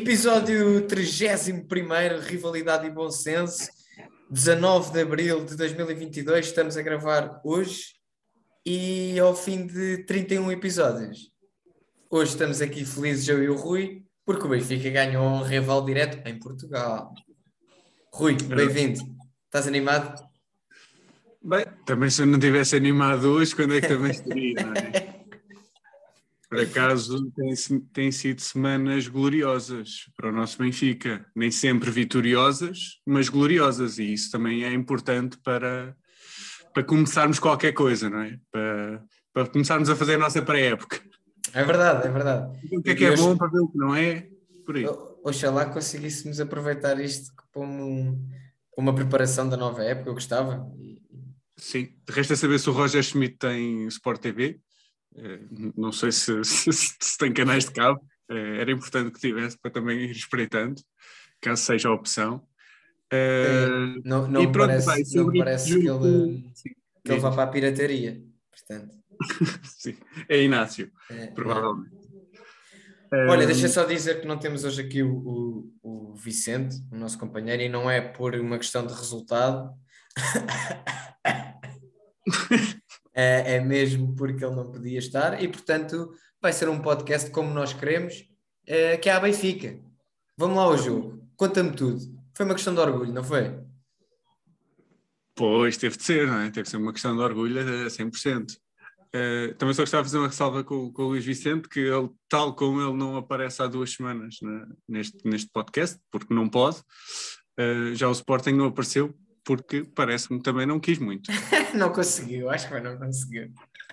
Episódio 31, Rivalidade e Bom Senso, 19 de abril de 2022. Estamos a gravar hoje e ao fim de 31 episódios. Hoje estamos aqui felizes, eu e o Rui, porque o Benfica ganhou um rival direto em Portugal. Rui, bem-vindo. Estás animado? Bem, também se eu não tivesse animado hoje, quando é que também estaria, não é? Por acaso, tem, tem sido semanas gloriosas para o nosso Benfica. Nem sempre vitoriosas, mas gloriosas. E isso também é importante para, para começarmos qualquer coisa, não é? Para, para começarmos a fazer a nossa pré-época. É verdade, é verdade. O que é que é hoje- bom para ver o que não é? Por aí. Oxalá conseguíssemos aproveitar isto como um- uma preparação da nova época, eu gostava. Sim, resta saber se o Roger Schmidt tem Sport TV. Eh, Não sei se, se- se tem canais de cabo. Eh, Era importante que tivesse para também ir espreitando, caso seja a opção. Eh, Não, não e pronto, parece, vai, não parece que ele, sim, que ele vá para a pirataria. Portanto, sim, é Inácio, é- provavelmente. Olha, Eh, deixa só dizer que não temos hoje aqui o, o, o Vicente, o nosso companheiro, e não é por uma questão de resultado. é, é mesmo porque ele não podia estar e, portanto, vai ser um podcast como nós queremos, eh, que é a Benfica. Vamos lá ao jogo, conta-me tudo. Foi uma questão de orgulho, não foi? Pois, teve de ser, não é? Teve de ser uma questão de orgulho a 100%. Eh, também só gostava de fazer uma ressalva com, com o Luís Vicente, que ele, tal como ele não aparece há duas semanas né, neste, neste podcast, porque não pode, eh, já o Sporting não apareceu, porque parece-me também não quis muito. não conseguiu, acho que não conseguiu.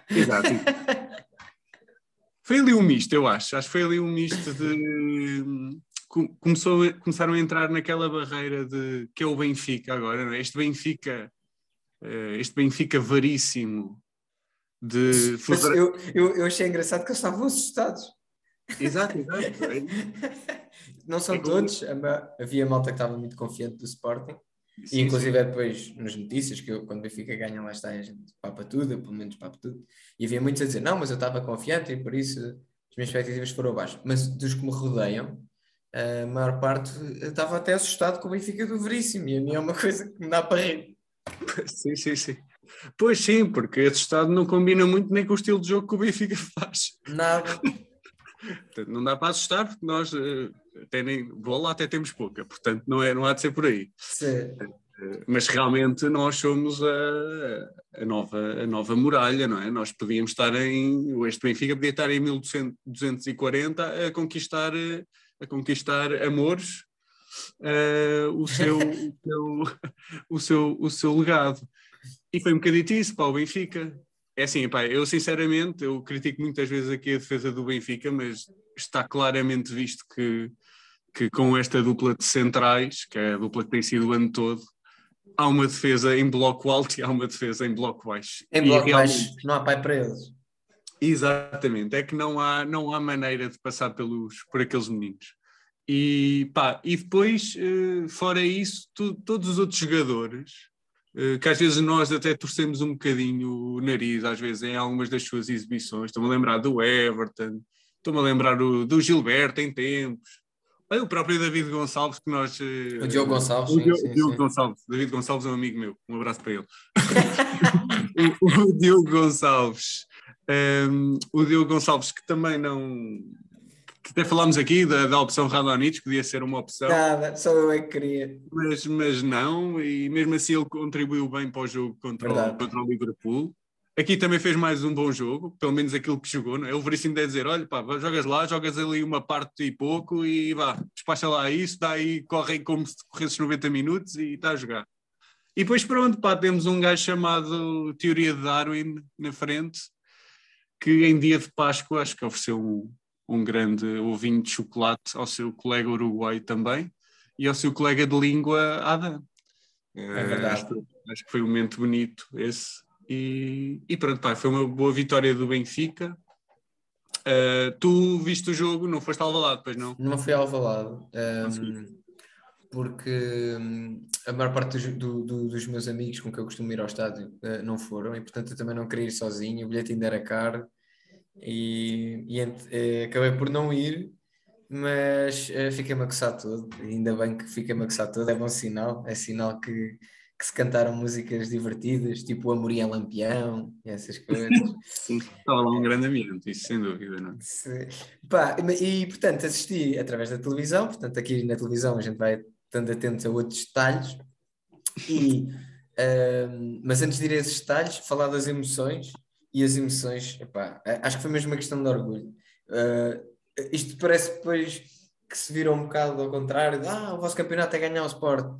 Exato. Foi ali um misto, eu acho. Acho que foi ali um misto de. com- Começou, começaram a entrar naquela barreira de que é o Benfica agora, não é? Este Benfica, eh, este Benfica varíssimo de eu, eu, eu achei engraçado que eles estavam assustados. Exato, exato. Não são É como- todos, ma- havia malta que estava muito confiante do Sporting, Sim, e inclusive é depois nas notícias, que eu, quando o Benfica ganha lá está, a gente papa tudo, eu pelo menos papo tudo, e havia muitos a dizer, não, mas eu estava confiante e por isso as minhas expectativas foram abaixo. Mas dos que me rodeiam, a maior parte estava até assustado com o Benfica do Veríssimo, e a mim é uma coisa que me dá para rir. sim, sim, sim. Pois sim, porque esse estado não combina muito nem com o estilo de jogo que o Benfica faz. Nada. Portanto, não dá para assustar, porque nós eh, até nem bola até temos pouca, portanto não, é, não há de ser por aí. Se- mas realmente nós somos a, a nova, a nova muralha, não é? Nós podíamos estar em, este Benfica podia estar em 1240 a conquistar, eh, a conquistar amores, eh, o, seu, o, seu, o, seu, o seu legado. E foi um bocadito isso para o Benfica. É assim, pá, eu sinceramente, eu critico muitas vezes aqui a defesa do Benfica, mas está claramente visto que, que com esta dupla de centrais, que é a dupla que tem sido o ano todo, há uma defesa em bloco alto e há uma defesa em bloco baixo. Em bloco baixo, não há pai para eles. Exatamente, é que não há, não há maneira de passar pelos, por aqueles meninos. E, pá, e depois, eh, fora isso, tu- todos os outros jogadores, que às vezes nós até torcemos um bocadinho o nariz, às vezes em algumas das suas exibições, estou-me a lembrar do Everton, estou-me a lembrar do, do Gilberto em tempos, Olha, o próprio David Gonçalves que nós... eh, O Diogo Gonçalves, o Diogo, sim, Diogo sim. Gonçalves, David Gonçalves é um amigo meu, um abraço para ele. o, o Diogo Gonçalves, um, o Diogo Gonçalves que também não, até falámos aqui da, da opção Radonich, podia ser uma opção, Nada, só eu é que queria. mas, mas não, e mesmo assim ele contribuiu bem para o jogo contra, o, contra o Liverpool. Aqui também fez mais um bom jogo, pelo menos aquilo que jogou, não é? O Veríssimo deve dizer: olha, pá, jogas lá, jogas ali uma parte e pouco e vá, despacha lá isso, dá aí, corre como se corresses 90 minutos e está a jogar. E depois pronto, pá, temos um gajo chamado Teoria de Darwin na frente, que em dia de Páscoa acho que ofereceu um, um grande ovinho de chocolate ao seu colega uruguai também e ao seu colega de língua Adam. É verdade. Acho, que- acho que foi um momento bonito esse. E, e pronto, pá, foi uma boa vitória do Benfica. Uh, tu viste o jogo, não foste ao lado, pois não? Não fui ao Valado, sim. porque hum, a maior parte dos, do- do- dos meus amigos com que eu costumo ir ao estádio eh, não foram e portanto eu também não queria ir sozinho, o bilhete ainda era caro e, e eh, acabei por não ir, mas eh, fiquei-me a coçar todo, e ainda bem que fiquei-me a coçar todo, é bom sinal, é sinal que, que se cantaram músicas divertidas, tipo o Amorim é Lampião e essas coisas. Sim. Estava lá um grande ambiente, isso sem dúvida, não é? Pá, e portanto assisti através da televisão, portanto aqui na televisão a gente vai estando atento a outros detalhes, e, ahm, mas antes de ir a esses detalhes, falar das emoções, e as emoções, epá, acho que foi mesmo uma questão de orgulho. Ah, isto parece depois que se vira um bocado ao contrário, de, ah, o vosso campeonato é ganhar o Sport.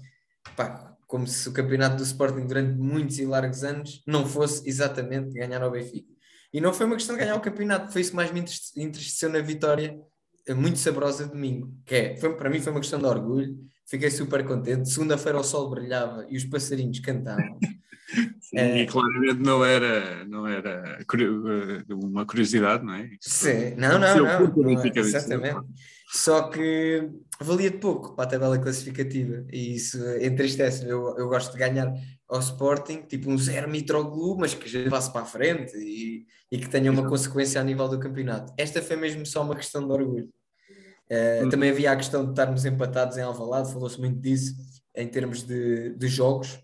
Pá, como se o campeonato do Sporting durante muitos e largos anos não fosse exatamente ganhar ao Benfica. E não foi uma questão de ganhar o campeonato, foi isso que mais me entriste- entristeceu na vitória eh, muito saborosa de domingo. Que é, foi, para mim foi uma questão de orgulho, fiquei super contente. Segunda-feira o sol brilhava e os passarinhos cantavam. Sim, É. E claramente não era, não era uma curiosidade, não é? Isso Sim, não, não, não, porque o não é, exatamente. Só que valia de pouco para a tabela classificativa e isso entristece-me. Eu, eu gosto de ganhar ao Sporting, tipo um zero Mitroglou, mas que já passe para a frente e, e que tenha uma Exato. consequência a nível do campeonato. Esta foi mesmo só uma questão de orgulho. Eh, Hum. Também havia a questão de estarmos empatados em Alvalade, falou-se muito disso em termos de, de jogos,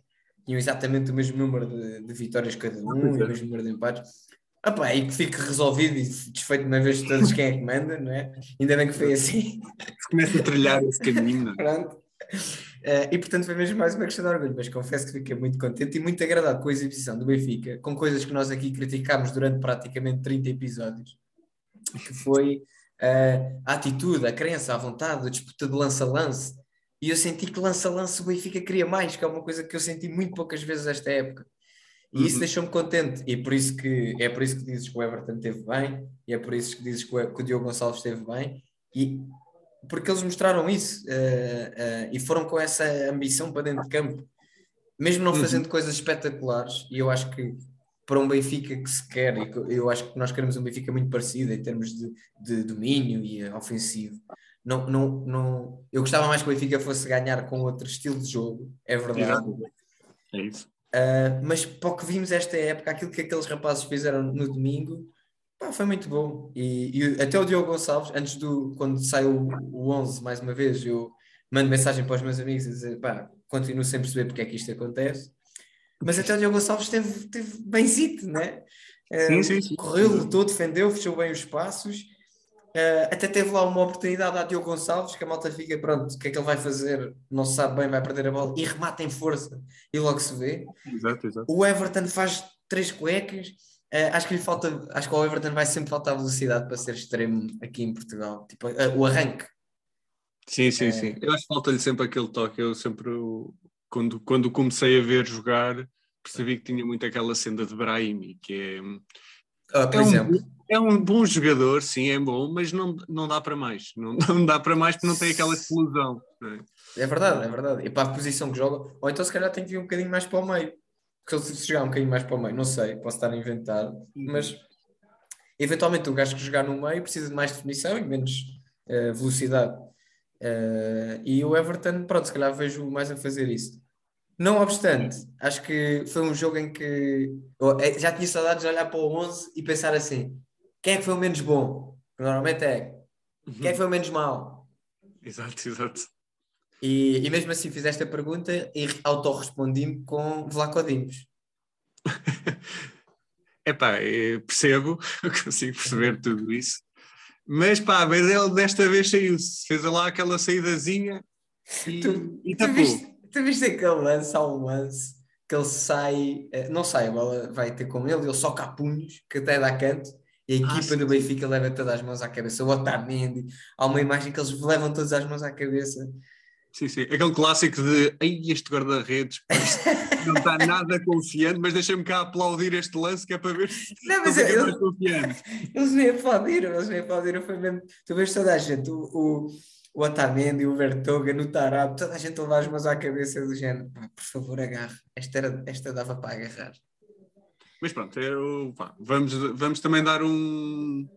tinham exatamente o mesmo número de, de vitórias cada um Pois e é. o mesmo número de empates. Ah pá, e que fique resolvido e desfeito de uma vez de todas quem é que manda, não é? Ainda bem que foi assim. Se começa a trilhar esse caminho, é? Pronto. Eh, e portanto foi mesmo mais uma questão de orgulho, mas confesso que fiquei muito contente e muito agradado com a exibição do Benfica, com coisas que nós aqui criticámos durante praticamente 30 episódios, que foi eh, a atitude, a crença, a vontade, a disputa de lança-lance. E eu senti que lança-lance o Benfica queria mais, que é uma coisa que eu senti muito poucas vezes esta época. E isso Uhum. deixou-me contente, e por isso que, é por isso que dizes que o Everton esteve bem, e é por isso que dizes que o, que o Diogo Gonçalves esteve bem, e porque eles mostraram isso eh, eh, e foram com essa ambição para dentro de campo, mesmo não Uhum. fazendo coisas espetaculares. E eu acho que para um Benfica que se quer, e eu acho que nós queremos um Benfica muito parecido em termos de, de domínio e ofensivo. Não, não, não, eu gostava mais que o Benfica fosse ganhar com outro estilo de jogo, é verdade. Exato. É isso. Uh, mas para o que vimos esta época, aquilo que aqueles rapazes fizeram no domingo, pá, foi muito bom. E, e até o Diogo Gonçalves, antes do, quando saiu o 11 mais uma vez, eu mando mensagem para os meus amigos a dizer, pá, continuo sem perceber porque é que isto acontece. Mas até o Diogo Gonçalves esteve, esteve benzito, né? Uh, Sim, sim, sim. Correu, lutou, defendeu, fechou bem os espaços. Uh, até teve lá uma oportunidade a Diogo Gonçalves, que a malta fica, pronto, o que é que ele vai fazer? Não se sabe bem, vai perder a bola e remata em força e logo se vê. Exato, exato. O Everton faz três cuecas. Uh, acho que lhe falta, acho que ao Everton vai sempre faltar velocidade para ser extremo aqui em Portugal. Tipo, uh, o arranque. Sim, sim, sim. Eu acho que falta-lhe sempre aquele toque. Eu sempre, quando, quando comecei a ver jogar, percebi que tinha muito aquela senda de Brahimi, que é, Uh, por É um- exemplo, é um bom jogador, sim, é bom, mas não, não dá para mais. Não, não dá para mais porque não tem aquela explosão. é? é verdade, é verdade. E para a posição que joga, ou então se calhar tem que vir um bocadinho mais para o meio. Porque ele se jogar um bocadinho mais para o meio, não sei, posso estar a inventar, mas eventualmente o gajo que jogar no meio precisa de mais definição e menos uh, velocidade. Uh, e o Everton, pronto, se calhar vejo mais a fazer isso. Não obstante, acho que foi um jogo em que eu eh, já tinha saudades de olhar para o 11 e pensar assim: quem é que foi o menos bom? Normalmente é quem é que foi o menos mau? Exato, exato. E, e mesmo assim fiz esta pergunta e autorrespondi-me com Vlaco Dimos. Epá, eu percebo, eu consigo perceber tudo isso. Mas pá, mas ele desta vez saiu-se, fez lá aquela saídazinha e, Tu, e tu, tapou. viste, tu viste aquele lance, há um lance que ele sai, eh, não sai, a bola vai ter com ele, ele só cá punhos, que até dá canto, e a Ah, equipa sim, do Benfica leva todas as mãos à cabeça. O Otamendi, há uma imagem que eles levam todas as mãos à cabeça. Sim, sim. Aquele clássico de Ei, este guarda-redes não está nada confiante, mas deixa-me cá aplaudir este lance que é para ver se Não, mas eu- mais confiante. Eles nem aplaudiram, eles nem aplaudiram, foi mesmo. Tu vês toda a gente, o, o, o Otamendi, o Vertoga, no Tarab, toda a gente a levar as mãos à cabeça do género. Pá, por favor, agarre. Esta, era, esta dava para agarrar. Mas pronto, eu, pá, vamos, vamos também dar um,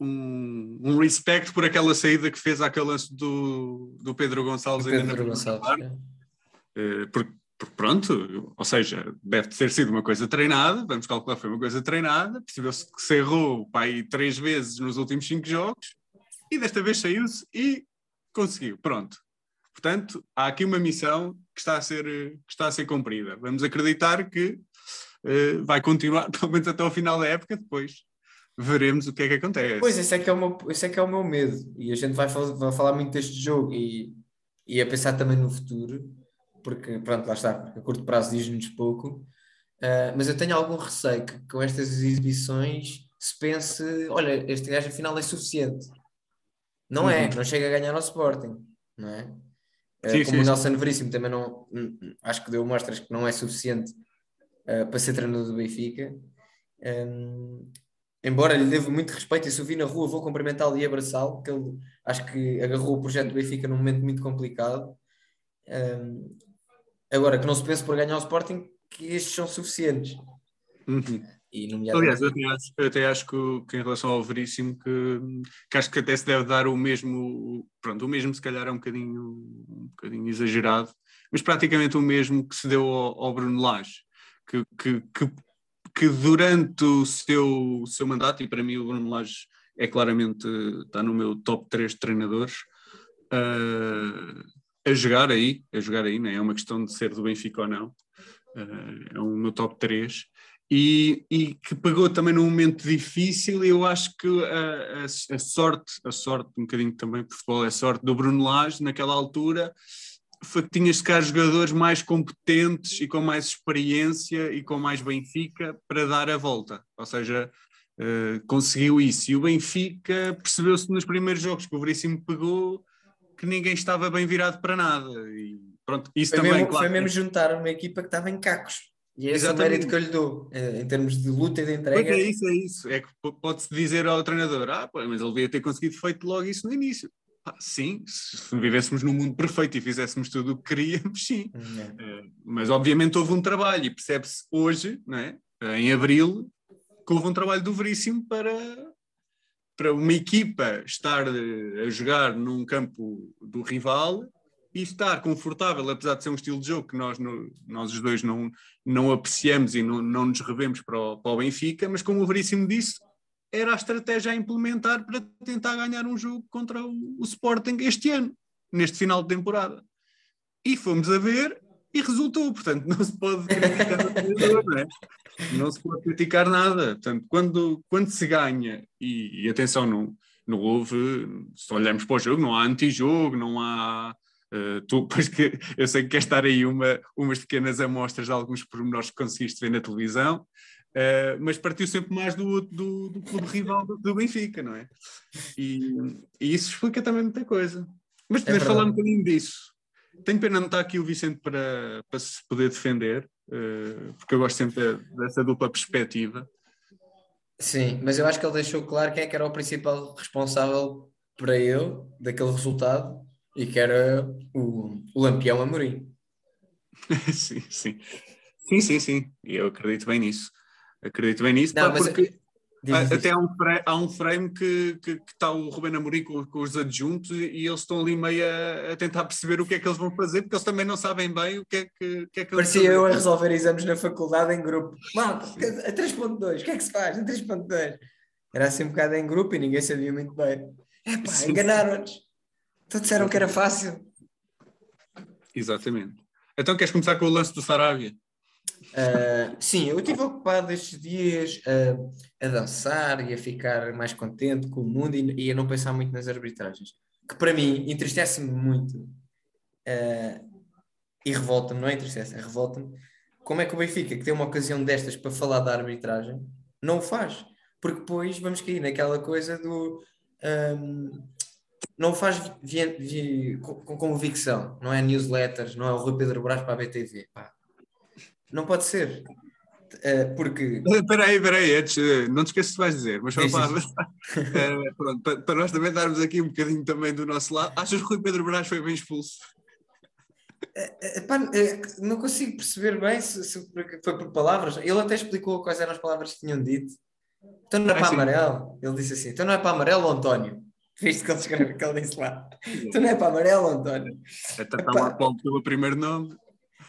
um, um respect por aquela saída que fez àquele lance do, do Pedro Gonçalves Pedro Gonçalves. parte. Eh, porque, porque pronto, ou seja, deve ter sido uma coisa treinada, vamos calcular foi uma coisa treinada, percebeu-se que se errou pá, aí três vezes nos últimos cinco jogos e desta vez saiu-se e conseguiu, pronto. Portanto, há aqui uma missão que está a ser, que está a ser cumprida. Vamos acreditar que eh, vai continuar, pelo menos até ao final da época, depois veremos o que é que acontece. Pois, esse é que é o meu, esse é que é o meu medo. E a gente vai, vai falar muito deste jogo e, e a pensar também no futuro, porque, pronto, lá está, a curto prazo diz-nos pouco. Ah, mas eu tenho algum receio que com estas exibições se pense: olha, este gajo afinal é suficiente. Não é, Uhum. não chega a ganhar ao Sporting, não é? Ah, Sim, como sim, o sim. Nelson Veríssimo também não, acho que deu mostras que não é suficiente ah, para ser treinador do Benfica. Hum, embora lhe devo muito respeito, e se o vi na rua vou cumprimentá-lo e abraçá-lo, porque ele acho que agarrou o projeto do Benfica num momento muito complicado. Hum, agora, que não se pense por ganhar o Sporting, que estes são suficientes. Uhum. E nomeadamente, Aliás, eu até acho, eu até acho que, que em relação ao Veríssimo, que, que acho que até se deve dar o mesmo, pronto, o mesmo se calhar é um bocadinho, um bocadinho exagerado, mas praticamente o mesmo que se deu ao, ao Bruno Lage, que, que, que, que durante o seu, seu mandato, e para mim o Bruno Lage é claramente, está no meu top 3 de treinadores, ah, a jogar aí, a jogar aí, não é? É uma questão de ser do Benfica ou não, ah, é o meu top 3, e, e que pegou também num momento difícil e eu acho que a, a- a sorte, a sorte um bocadinho também, porque futebol é sorte, do Bruno Lage naquela altura foi que tinhas cá jogadores mais competentes e com mais experiência e com mais Benfica para dar a volta, ou seja, eh, conseguiu isso. E o Benfica percebeu-se nos primeiros jogos que o Veríssimo pegou que ninguém estava bem virado para nada. E pronto, isso foi, também mesmo, claro, foi mesmo juntar uma equipa que estava em cacos. E esse é o Exatamente. mérito que eu lhe dou, eh, em termos de luta e de Pois entrega. é isso, é isso. É que pode-se dizer ao treinador, ah, pô, mas ele devia ter conseguido feito logo isso no início. Pá, sim, se vivêssemos num mundo perfeito e fizéssemos tudo o que queríamos, sim. Hum, é. Eh, Mas obviamente houve um trabalho e percebe-se hoje, não é? em abril, que houve um trabalho do Veríssimo para, para uma equipa estar eh, a jogar num campo do rival e estar confortável, apesar de ser um estilo de jogo que nós, no- nós os dois não, não apreciamos e não, não nos revemos para o, para o Benfica, mas como o Veríssimo disse, era a estratégia a implementar para tentar ganhar um jogo contra o, o Sporting este ano, neste final de temporada. E fomos a ver e resultou, portanto, não se pode criticar não é? Não se pode criticar nada. Portanto, quando, quando se ganha, e, e atenção, não, não houve, se olharmos para o jogo, não há antijogo, não há. Eh, tu, pois que eu sei que queres estar aí uma, umas pequenas amostras de alguns pormenores que conseguiste ver na televisão, eh, mas partiu sempre mais do, do, do clube rival do, do Benfica, não é? E, e isso explica também muita coisa. Mas podemos verdade. falar um bocadinho disso. Tenho pena não estar aqui o Vicente para, para se poder defender, eh, porque eu gosto sempre de- dessa dupla perspectiva. Sim, mas eu acho que ele deixou claro quem é que era o principal responsável para ele, daquele resultado, e que era o, o Lampião Amorim. sim, sim. Sim, sim, sim. E eu acredito bem nisso. Acredito bem nisso, Não, pá, porque até há um frame, há um frame que, está o Rubén Amorim com, com os adjuntos e, eles estão ali meio a, a tentar perceber o que é que eles vão fazer, porque eles também não sabem bem o que é que, que, é que Parecia eu a resolver exames na faculdade em grupo. Malta, a 3.2, o que é que se faz? A 3.2. Era assim um bocado em grupo e ninguém sabia muito bem. Epá, enganaram-nos. Então disseram que era fácil. Exatamente. Então queres começar com o lance do Sarabia? Ah, sim, eu estive ocupado estes dias ah, a dançar e a ficar mais contente com o mundo e, e a não pensar muito nas arbitragens, que para mim entristece-me muito ah, e revolta-me, não é entristece, é revolta-me. Como é que o Benfica, que tem uma ocasião destas para falar da arbitragem, não o faz? Porque depois vamos cair naquela coisa do ahm, não o faz com, convicção, não é newsletters, não é o Rui Pedro Brás para a BTV. pá. Não pode ser. Eh, porque Espera aí, espera aí, antes, eh, não te esqueças o que vais dizer, mas só para, eh, pronto, para, para nós também darmos aqui um bocadinho também do nosso lado, achas que o Rui Pedro Brás foi bem expulso? eh, pá, eh, não consigo perceber bem se, se foi por palavras. Ele até explicou quais eram as palavras que tinham dito. Então não é Ah, para sim. amarelo. Ele disse assim: então não é para amarelo, António. Viste que ele escreve que ele disse lá. Então não é para amarelo, António. Até está lá Paulo pelo primeiro nome.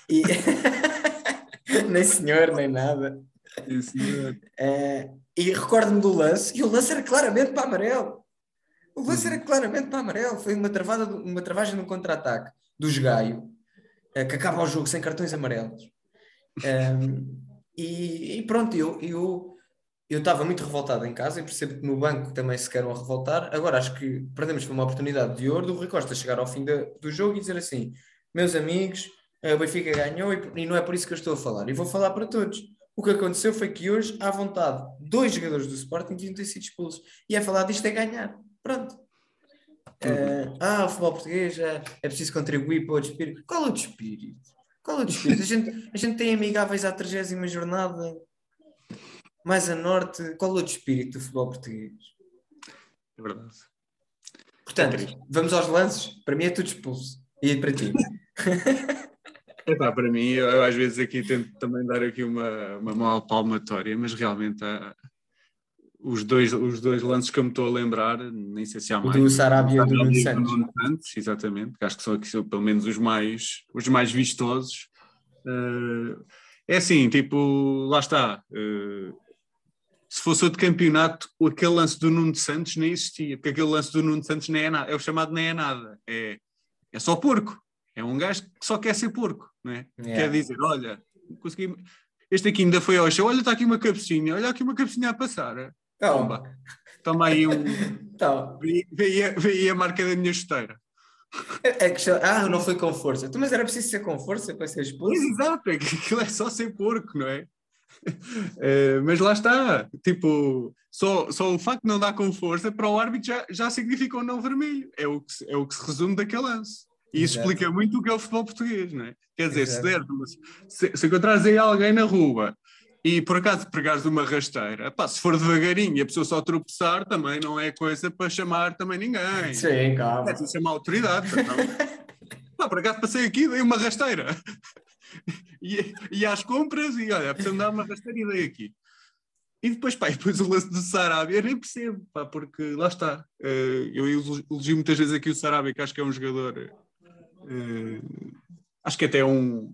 E... nem senhor, nem nada. Isso, eh, Eh, e recordo-me do lance, e o lance era claramente para amarelo. O lance Uhum. era claramente para amarelo. Foi uma, travada, uma travagem no contra-ataque do Gaio, que acaba o jogo sem cartões amarelos. Ehm, e, e pronto, eu eu eu estava muito revoltado em casa e percebo que no banco também se queiram revoltar. Agora acho que perdemos uma oportunidade de ouro do Rui Costa chegar ao fim da- do jogo e dizer assim: meus amigos, eh, o Benfica ganhou e, e não é por isso que eu estou a falar. E vou falar para todos. O que aconteceu foi que hoje, à vontade, dois jogadores do Sporting deviam ter sido expulsos. E é falar disto é ganhar. Pronto. Eh, ah, o futebol português é, é preciso contribuir para o outro espírito. Qual outro espírito? Qual outro espírito? A gente, a gente tem amigáveis à 30 jornada, mais a norte. Qual outro espírito do futebol português? é verdade. Portanto, triste. vamos aos lances. Para mim é tudo expulso. E para ti? Epá, para mim, eu, eu às vezes aqui tento também dar aqui uma, uma mão palmatória, mas realmente há- os, dois, os dois lances que eu me estou a lembrar, nem sei se há O mais. do Sarabia e o do Nuno Santos. Santos, exatamente, que acho que são aqui são pelo menos os mais, os mais vistosos. Eh, é assim, tipo, lá está. eh, se fosse outro campeonato, aquele lance do Nuno Santos nem existia, porque aquele lance do Nuno Santos nem é nada, é o chamado nem é nada, é, é só porco. É um gajo que só quer ser porco, não é? Yeah. Quer dizer, olha, consegui. Este aqui ainda foi ao chão, olha, está aqui uma cabecinha, olha aqui uma cabecinha a passar. Calma. Toma, toma aí um. Então, Vê vê aí a- vê aí a marca da minha chuteira. é que, ah, não foi com força. Então, mas era preciso ser com força para ser expulso? Exato, é que aquilo é só ser porco, não é? Eh, mas lá está, tipo, só, só o facto de não dar com força para o árbitro já, já significa um não vermelho. É o, que, se- é o que se resume daquele lance. E isso Exato. explica muito o que é o futebol português, não é? Quer dizer, se, der, se, se encontrares aí alguém na rua e por acaso pegares uma rasteira, pá, se for devagarinho e a pessoa só tropeçar, também não é coisa para chamar também ninguém. Sim, calma. É chamar autoridade. Então. Pá, por acaso passei aqui e dei uma rasteira. E, e às compras e olha, preciso dar uma rasteira e dei aqui. E depois, pá, e depois o lance do Sarabia, eu nem percebo, pá, porque lá está. eh, eu elogio muitas vezes aqui o Sarabia, que acho que é um jogador. eh, acho que até é um,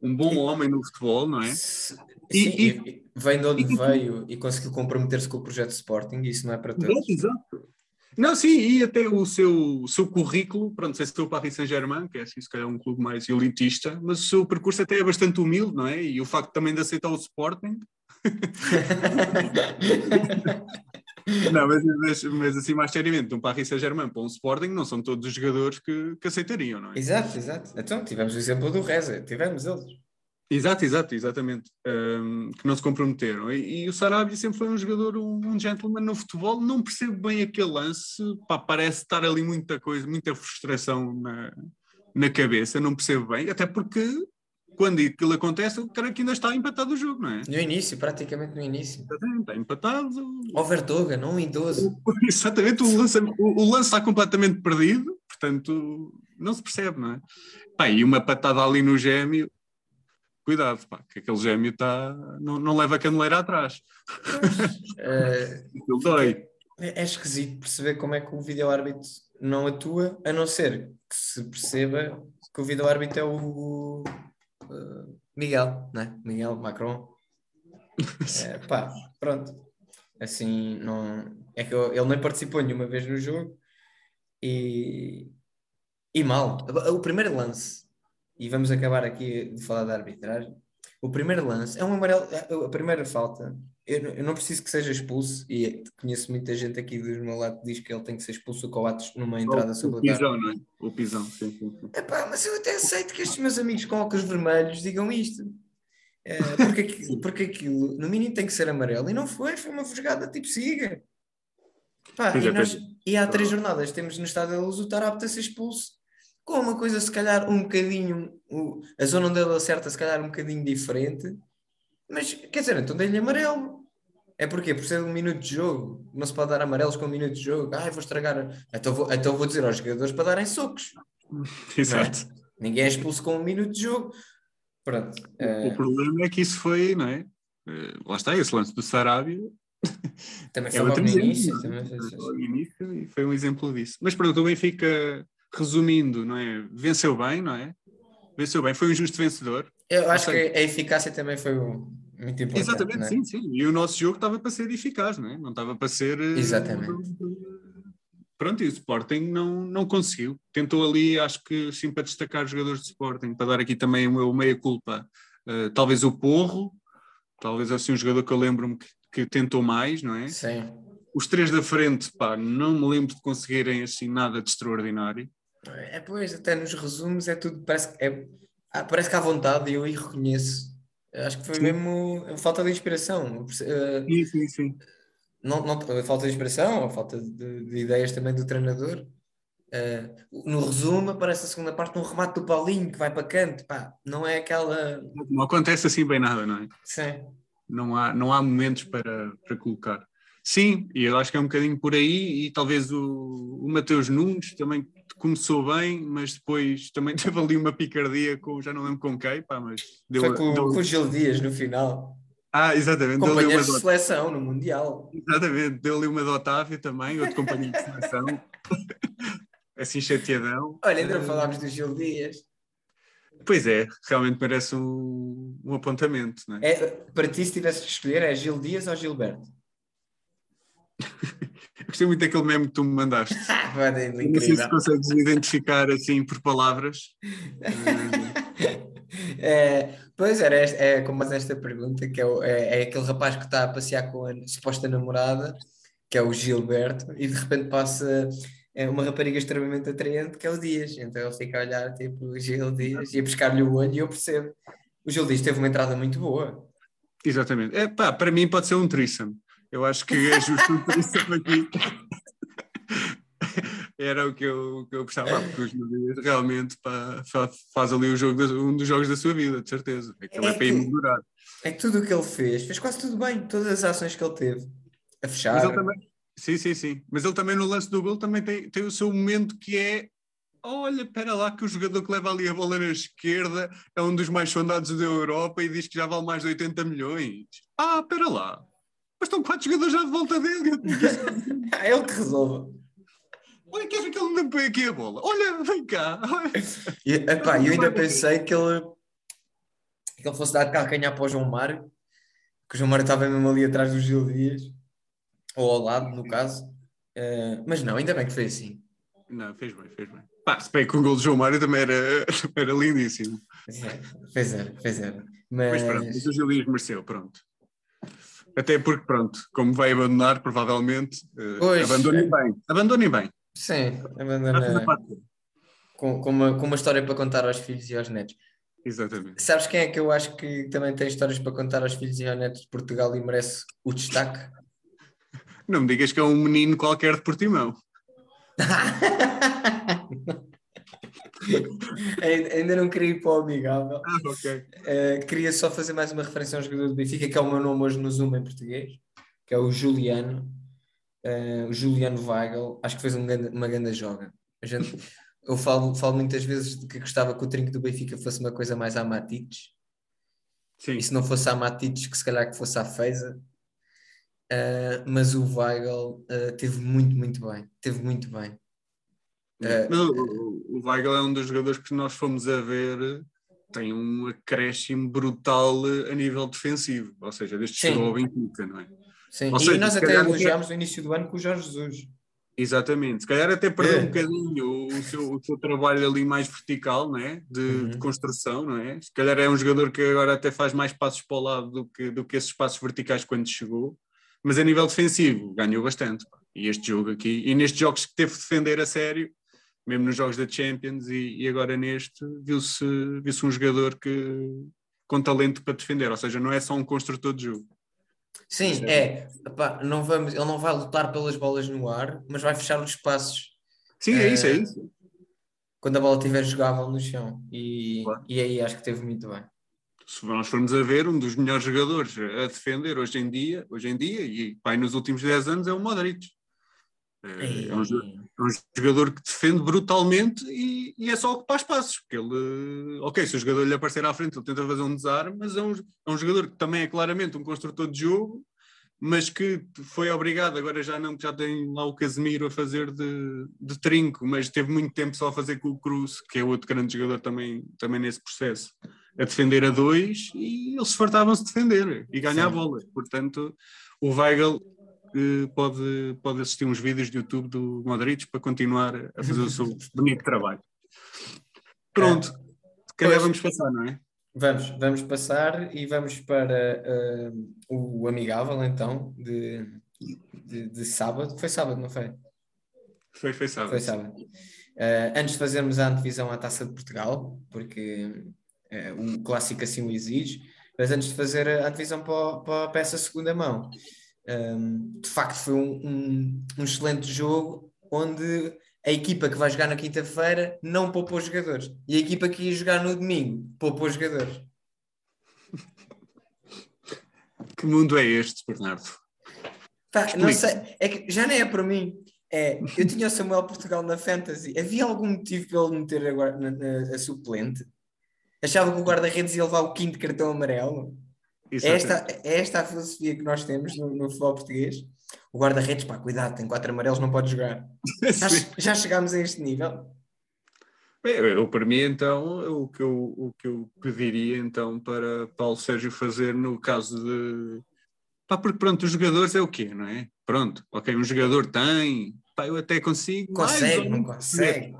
um bom homem no futebol, não é? Sim, E- e, vem de onde veio e conseguiu comprometer-se com o projeto Sporting, e isso não é para todos. Exato, exato. Não, sim, e até o seu, seu currículo, pronto, não sei se foi o Paris Saint-Germain, que é assim, se calhar um clube mais elitista, mas o seu percurso até é bastante humilde, não é? E o facto também de aceitar o Sporting. não, mas, mas, mas assim, mais seriamente, um Paris Saint-Germain para um Sporting não são todos os jogadores que, que aceitariam, não é? Exato, exato. Então, tivemos o exemplo do Reza, tivemos eles. Exato, exato, exatamente. Um, que não se comprometeram. E, e o Sarabia sempre foi um jogador, um, gentleman no futebol. Não percebo bem aquele lance. Pá, parece estar ali muita coisa, muita frustração na, na cabeça. Não percebo bem. Até porque quando aquilo acontece, o cara que ainda está empatado o jogo, não é? No início, praticamente no início. Exatamente, Está empatado. Ao Vertoga, não um idoso. Exatamente, o lance, o, o lance está completamente perdido. Portanto, não se percebe, não é? Pá, e uma patada ali no gêmeo. Cuidado, pá, que aquele gêmeo está, não, não leva a caneleira atrás. Eh, Aquilo dói. é, é esquisito perceber como é que o vídeo-árbitro não atua, a não ser que se perceba que o vídeo-árbitro é o eh, Miguel, né? Miguel Macron. Eh, pá, pronto. Assim, não. É que eu- ele nem participou nenhuma vez no jogo e, e mal. O primeiro lance, e vamos acabar aqui de falar da arbitragem. O primeiro lance é um amarelo, a primeira falta. Eu, não- eu não preciso que seja expulso, e conheço muita gente aqui do meu lado que diz que ele tem que ser expulso o Coates numa entrada o sobre o pisão, não é? O pisão, sim, sim, sim. Epá, mas eu até aceito que estes meus amigos com óculos vermelhos digam isto. É, porque, aquilo, porque aquilo, no mínimo, tem que ser amarelo. E não foi, foi uma jogada tipo siga. Pá, e é, nós, e há três jornadas temos no estádio da Luz o Tarapte a ser expulso com uma coisa se calhar um bocadinho, o- a zona onde ele acerta se calhar um bocadinho diferente, mas quer dizer, então dei-lhe amarelo. É porque por ser um minuto de jogo, não se pode dar amarelos com um minuto de jogo. Ai, vou estragar. Então vou, então vou dizer aos jogadores para darem socos. Exato. Ninguém é expulso com um minuto de jogo. Pronto. eh, O problema é que isso foi, não é? Eh, Lá está, esse lance do Sarabia também é foi logo outro no início. é? também foi- Foi logo no início e foi um exemplo disso. Mas pronto, o Benfica, resumindo, não é? Venceu bem, não é? Venceu bem, foi um justo vencedor. Eu acho que a eficácia também foi muito importante. Exatamente, é? sim, sim. E o nosso jogo estava para ser eficaz, não é? Não estava para ser. eh, Exatamente. Pronto, e o Sporting não, não conseguiu. Tentou ali, acho que sim, para destacar os jogadores de Sporting, para dar aqui também o meu meia-culpa. eh, talvez o Porro, talvez assim um jogador que eu lembro-me que, que tentou mais, não é? Sim. Os três da frente, pá, não me lembro de conseguirem assim nada de extraordinário. É, pois, até nos resumos é tudo, parece, que é, ah, parece que há vontade e eu aí reconheço. Acho que foi Sim. mesmo a falta de inspiração. Eh, Sim, sim, sim. não, não, a falta de inspiração, a falta de, de ideias também do treinador. Eh, no resumo, aparece a segunda parte num remate do Paulinho que vai para canto. Pá, não é aquela. Não acontece assim bem nada, não é? Sim. não há, não há momentos para, para colocar. Sim, e eu acho que é um bocadinho por aí, e talvez o, o Mateus Nunes também começou bem, mas depois também teve ali uma picardia com, já não lembro com quem, pá, mas deu, Foi com, deu- com o Gil Dias no final. Ah, exatamente, deu ali uma de seleção no Mundial. exatamente, deu ali uma do Otávio também, outro companheiro de seleção, assim chateadão. Olha, ainda não falámos do Gil Dias. Pois é, realmente merece um, um apontamento, não é? É, para ti, se tivesse que escolher, é Gil Dias ou Gilberto? Gostei muito daquele meme que tu me mandaste. Vai, é Não sei se consegues identificar assim por palavras. É, pois era, esta- é como mais esta pergunta, que é, o- é, é aquele rapaz que está a passear com a suposta namorada, que é o Gilberto, e de repente passa é, uma rapariga extremamente atraente, que é o Dias. Então ele fica a olhar, tipo, o Gil Dias, e a pescar-lhe o olho, e eu percebo. O Gil Dias teve uma entrada muito boa. Exatamente. É, pá, para mim pode ser um threesome. Eu acho que é justo um threesome aqui. Era o que eu, o que eu gostava, porque os Julias realmente pá, fa- faz ali o jogo um dos jogos da sua vida, de certeza. Aquilo é, É para emular. É que tudo o que ele fez, fez quase tudo bem, todas as ações que ele teve. A fechar. Mas ele também. Sim, sim, sim. Mas ele também no lance do gol também tem, tem o seu momento que é. Olha, espera lá que o jogador que leva ali a bola na esquerda é um dos mais sondados da Europa e diz que já vale mais de 80 milhões. Ah, espera lá. Mas estão quatro jogadores já de volta dele. É ele que resolve. Olha, queres que ele não põe aqui a bola? Olha, vem cá. E, epá, eu ainda pensei que ele, que ele fosse dar de calcanhar para o João Mário, que o João Mário estava mesmo ali atrás do Gil Dias, ou ao lado, no caso. Eh, mas não, ainda bem que foi assim. Não, fez bem, fez bem. Pá, se bem que o gol de João Mário também era, era lindíssimo. Fez era, fez era. Mas Mas, pronto, o Gil Dias mereceu, pronto. Até porque, pronto, como vai abandonar, provavelmente, eh, Pois. abandonem bem. Abandonem bem. sim, parte. com, com, uma, com uma história para contar aos filhos e aos netos. Exatamente. Sabes quem é que eu acho que também tem histórias para contar aos filhos e aos netos de Portugal e merece o destaque? Não me digas que é um menino qualquer de Portimão. Ainda não queria ir para o amigável. Ah, ok. Uh, queria só fazer mais uma referência a um jogador do Benfica, que é o meu nome hoje no Zoom em português, que é o Juliano, uh, o Juliano Weigl, acho que fez um ganda- uma grande joga. A gente, eu falo, falo muitas vezes de que gostava que o trinco do Benfica fosse uma coisa mais a Matites, Sim. e se não fosse a Matites, que se calhar que fosse a Feiza. Uh, mas o Weigl uh, teve muito, muito bem, teve muito bem. Eh, Mas o, Weigl é um dos jogadores que nós fomos a ver, tem um acréscimo brutal a nível defensivo, ou seja, desde que chegou ao Benfica, não é? Sim, Ou e seja, nós até elogiámos no início do ano com o Jorge Jesus. Exatamente, se calhar até perdeu É. um bocadinho o, o seu, o seu trabalho ali mais vertical, não é? De, Uhum. de construção, não é? Se calhar é um jogador que agora até faz mais passos para o lado do que, do que esses passos verticais quando chegou, mas a nível defensivo ganhou bastante. pá. E este jogo aqui, e nestes jogos que teve de defender a sério, mesmo nos jogos da Champions e, e agora neste, viu-se viu um jogador que com talento para defender, ou seja, não é só um construtor de jogo. Sim, é. Epá, não vamos, ele não vai lutar pelas bolas no ar, mas vai fechar os espaços Sim, é isso, é Eh, isso. quando a bola estiver jogável no chão. E, Claro. e aí acho que teve muito bem. Se nós formos a ver, um dos melhores jogadores a defender hoje em dia, hoje em dia, e pai, nos últimos 10 anos, é o Modric. É, é um, jo- é um jogador que defende brutalmente e, e é só ocupar espaços, porque ele, ok, se o jogador lhe aparecer à frente, ele tenta fazer um desarme, mas é um, é um jogador que também é claramente um construtor de jogo, mas que foi obrigado, agora já não, já tem lá o Casemiro a fazer de, de trinco, mas teve muito tempo só a fazer com o Cruz, que é outro grande jogador também, também nesse processo, a defender a dois e eles fartavam-se de defender e ganhar Sim. bolas. Portanto, o Weigl pode, pode assistir uns vídeos do YouTube do Modric para continuar a fazer o seu bonito trabalho. Pronto, se calhar vamos passar, não é? Vamos, vamos passar e vamos para ah, o amigável então de, de, de sábado. Foi sábado, não foi? Foi, foi sábado. Foi sábado. Ah, antes de fazermos a antevisão à Taça de Portugal, porque ah, o clássico assim o exige, mas antes de fazer a antevisão para, para, para essa segunda mão, ah, de facto foi um, um, um excelente jogo onde a equipa que vai jogar na quinta-feira não poupou os jogadores e a equipa que ia jogar no domingo poupou os jogadores. Que mundo é este, Bernardo? Pá, não sei, é que já nem é para mim. É, eu tinha o Samuel Portugal na Fantasy. Havia algum motivo para ele meter agora na, na- a suplente? Achava que o guarda-redes ia levar o quinto cartão amarelo? É esta, é esta a filosofia que nós temos no, no futebol português? O guarda-redes, pá, cuidado, tem quatro amarelos, não pode jogar. Já, já chegámos a este nível? Bem, Eu, para mim, então, o que eu, o que eu pediria, então, para Paulo Sérgio fazer no caso de... Pá, porque, pronto, os jogadores é o quê, não é? Pronto, ok, um jogador tem... Pá, eu até consigo... Consegue, não consegue?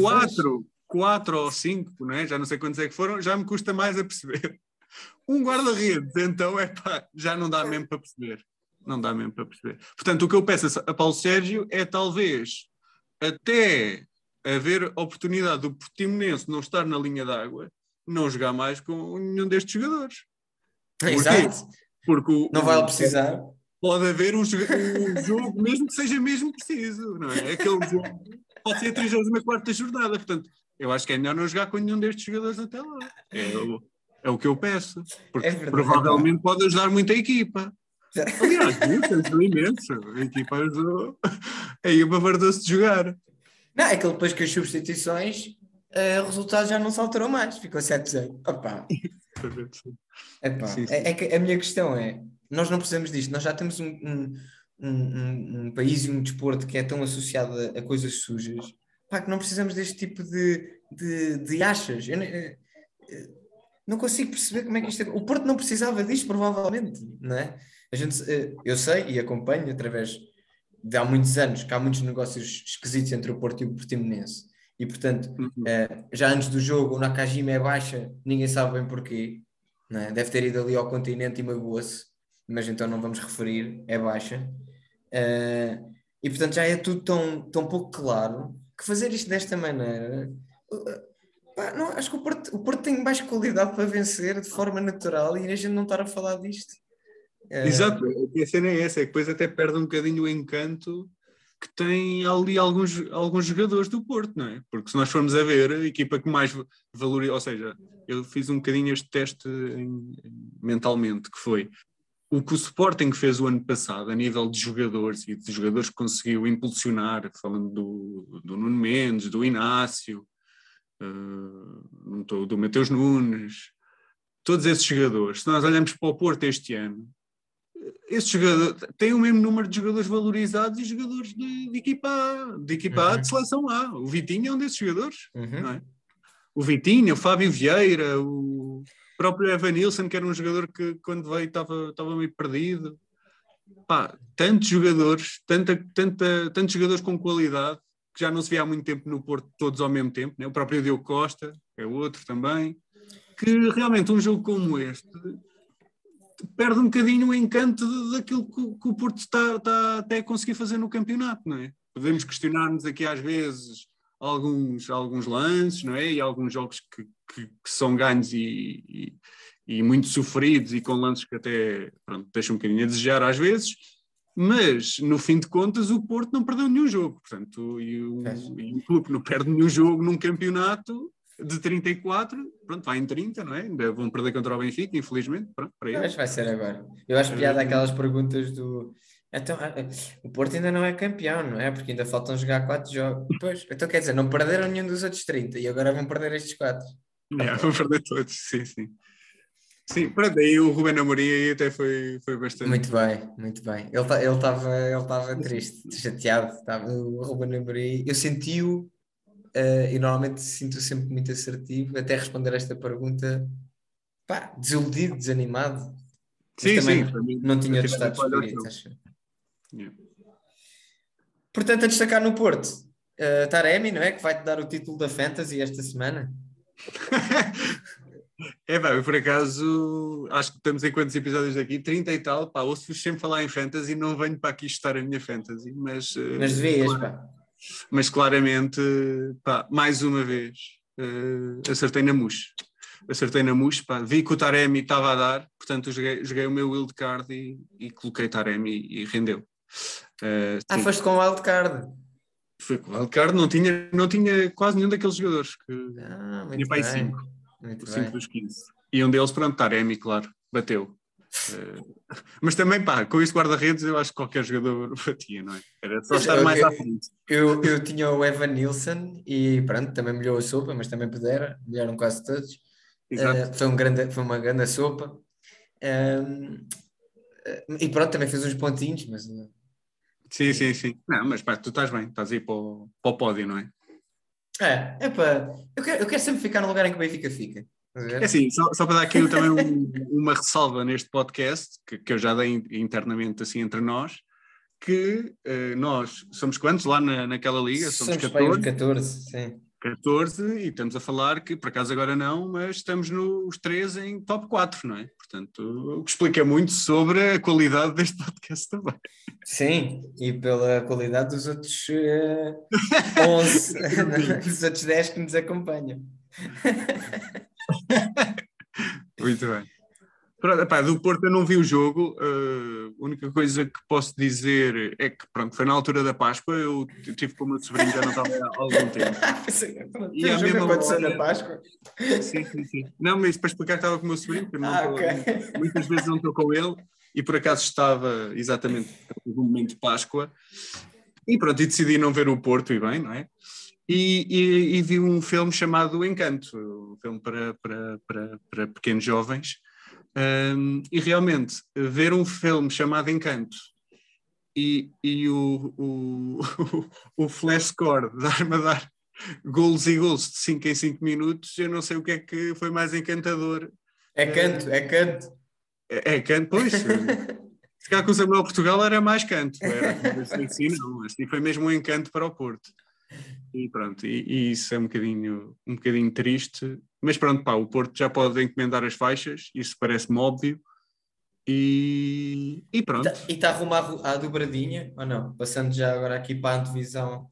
quatro, quatro ou cinco, não é? já não sei quantos é que foram, já me custa mais a perceber. Um guarda-redes, então, é pá, já não dá mesmo para perceber. Não dá mesmo para perceber. Portanto, o que eu peço a Paulo Sérgio é talvez até haver oportunidade do Portimonense não estar na linha d'água, não jogar mais com nenhum destes jogadores. Exato. Porque o, Não vai precisar. pode haver um, jogo- um jogo mesmo que seja mesmo preciso, não é? Aquele jogo pode ser a 34 jornada, portanto, eu acho que é melhor não jogar com nenhum destes jogadores até lá. É o, é o que eu peço, porque É provavelmente pode ajudar muito a equipa. Aliás, muito, ajudou imenso. A equipa ajudou. A equipa fartou-se de jogar. Não, é que depois que as substituições, eh, o resultado já não se alterou mais, ficou 7-0. Opa, epá, Sim, sim. É, é que a minha questão é: nós não precisamos disto, nós já temos um, um, um, um- país e um desporto que é tão associado a, a coisas sujas, pá, que não precisamos deste tipo de, de, de achas. Eu, ne- eh, eh, não consigo perceber como é que isto é. O Porto não precisava disto, provavelmente, não é? A gente, eh, eu sei e acompanho através de há muitos anos que há muitos negócios esquisitos entre o Porto e o Portimonense. E, portanto, Uhum. eh, já antes do jogo, o Nakajima é baixa, ninguém sabe bem porquê. não é? Deve ter ido ali ao continente e magoou-se, mas então não vamos referir, é baixa. Eh, e, portanto, já é tudo tão, tão pouco claro que fazer isto desta maneira. Pá, não, acho que o Porto, o Porto tem mais qualidade para vencer de forma natural e a gente não estar a falar disto. Eh, Exato, a cena é essa, é que depois até perde um bocadinho o encanto que tem ali alguns, alguns jogadores do Porto, não é? Porque se nós formos a ver, a equipa que mais valoriza, ou seja, eu fiz um bocadinho este teste em- mentalmente, que foi o que o Sporting fez o ano passado a nível de jogadores e de jogadores que conseguiu impulsionar, falando do, do Nuno Mendes, do Inácio, estou- do Mateus Nunes, todos esses jogadores, se nós olhamos para o Porto este ano, esse jogador tem o mesmo número de jogadores valorizados e jogadores de, de equipa A, de equipa A Uhum. de seleção A. O Vitinho é um desses jogadores, uhum. é? O Vitinho, o Fábio Vieira, o próprio Evan Nilsson, que era um jogador que quando veio estava, estava meio perdido. Pá, tantos jogadores, tanta, tanta, tantos jogadores com qualidade que já não se vê há muito tempo no Porto, todos ao mesmo tempo, né? o próprio Diogo Costa, é outro também, que realmente um jogo como este perde um bocadinho o encanto daquilo que, que o Porto está, está até a conseguir fazer no campeonato, não é? Podemos questionar-nos aqui às vezes alguns, alguns lances, não é? E alguns jogos que, que- que são ganhos e, e- e muito sofridos e com lances que até pronto, deixam um bocadinho a desejar às vezes, mas no fim de contas o Porto não perdeu nenhum jogo, portanto, e o, e o clube não perde nenhum jogo num campeonato de 34, pronto, vai em 30, não é? Ainda vão perder contra o Benfica, infelizmente, pronto, para Mas vai ser agora. Eu acho piada aquelas perguntas do. Então, ah, o Porto ainda não é campeão, não é? Porque ainda faltam jogar quatro jogos. Pois, então quer dizer, não perderam nenhum dos outros 30 e agora vão perder estes quatro. É, vão perder todos, sim, sim. Sim, pronto, aí o Ruben Amorim aí até foi, foi bastante... Muito bem, muito bem. Ele ta- ele estava ele tava triste, chateado. Estava o Ruben Amorim. Eu senti-o, eh, e normalmente sinto sempre muito assertivo, até responder esta pergunta, pá, desiludido, desanimado. Sim, sim, mim, não tinha aquilo outro estado de foi olhar espírito, o acho. Yeah. Portanto, a destacar no Porto, eh, Taremi, não é? Que vai-te dar o título da Fantasy esta semana. É pá, eu por acaso acho que estamos em quantos episódios aqui? 30 e tal, pá, ouço-vos sempre falar em fantasy e não venho para aqui estar a minha fantasy, mas, eh, Mas devias, pá. mas claramente, pá, mais uma vez, eh, acertei na mousse. Acertei na mousse, pá, vi que o Taremi estava a dar, portanto joguei, joguei o meu wildcard e, e coloquei Taremi e rendeu. Eh, Ah, foste com o wildcard. foi com o wildcard, não tinha, não tinha quase nenhum daqueles jogadores, que Ah, tinha muito para aí bem. 5. Muito 5 bem. dos 15. E um deles, pronto, Taremi, claro, bateu. Eh, mas também, pá, com esse guarda-redes, eu acho que qualquer jogador batia, não é? Era só estar mais eu- à frente. Eu, eu tinha o Evan Nilsson e pronto, também melhorou a sopa, mas também puderam, melhoraram quase todos. Eh, foi, um grande, foi uma grande sopa. Eh, e pronto, também fez uns pontinhos, mas Sim, sim, sim. Não, mas pá, tu estás bem, estás aí para o, para o pódio, não é? É, é para. Eu quero, eu quero sempre ficar no lugar em que o Benfica fica. É assim, só, só para dar aqui também um- uma ressalva neste podcast, que, que eu já dei internamente assim entre nós, que eh, nós somos quantos lá na, naquela liga? Somos, Somos bem uns 14, 14, sim. 14 e estamos a falar que, por acaso agora não, mas estamos nos três em top 4, não é? Portanto, o que explica muito sobre a qualidade deste podcast também. Sim, e pela qualidade dos outros eh, 11, dos outros 10 que nos acompanham. Muito bem. Pronto, do Porto eu não vi o jogo, eh, a única coisa que posso dizer é que pronto, foi na altura da Páscoa, eu tive com o meu sobrinho, já não estava há algum tempo. E E à a mesma aconteceu na Páscoa. Sim, sim, sim. Não, mas para explicar que estava com o meu sobrinho, porque Ah, estou- ok. muitas vezes não estou com ele, e por acaso estava exatamente no momento de Páscoa, e pronto, e decidi não ver o Porto, e bem, não é? E, e- e vi um filme chamado Encanto, um filme para, para, para, para pequenos jovens, Um, e realmente, ver um filme chamado Encanto e, e o, o, o flash score dar-me a dar golos e golos de 5 em 5 minutos, eu não sei o que é que foi mais encantador É canto, é canto. é, é canto, pois. Se calhar com o Samuel Portugal era mais canto. Era, assim, não, assim foi mesmo um encanto para o Porto. E pronto, e, e isso é um bocadinho, um bocadinho triste. Mas pronto, pá, o Porto já pode encomendar as faixas, isso parece-me óbvio. E, e pronto. Tá- E está a arrumar a dobradinha, ou não? Passando já agora aqui para a antevisão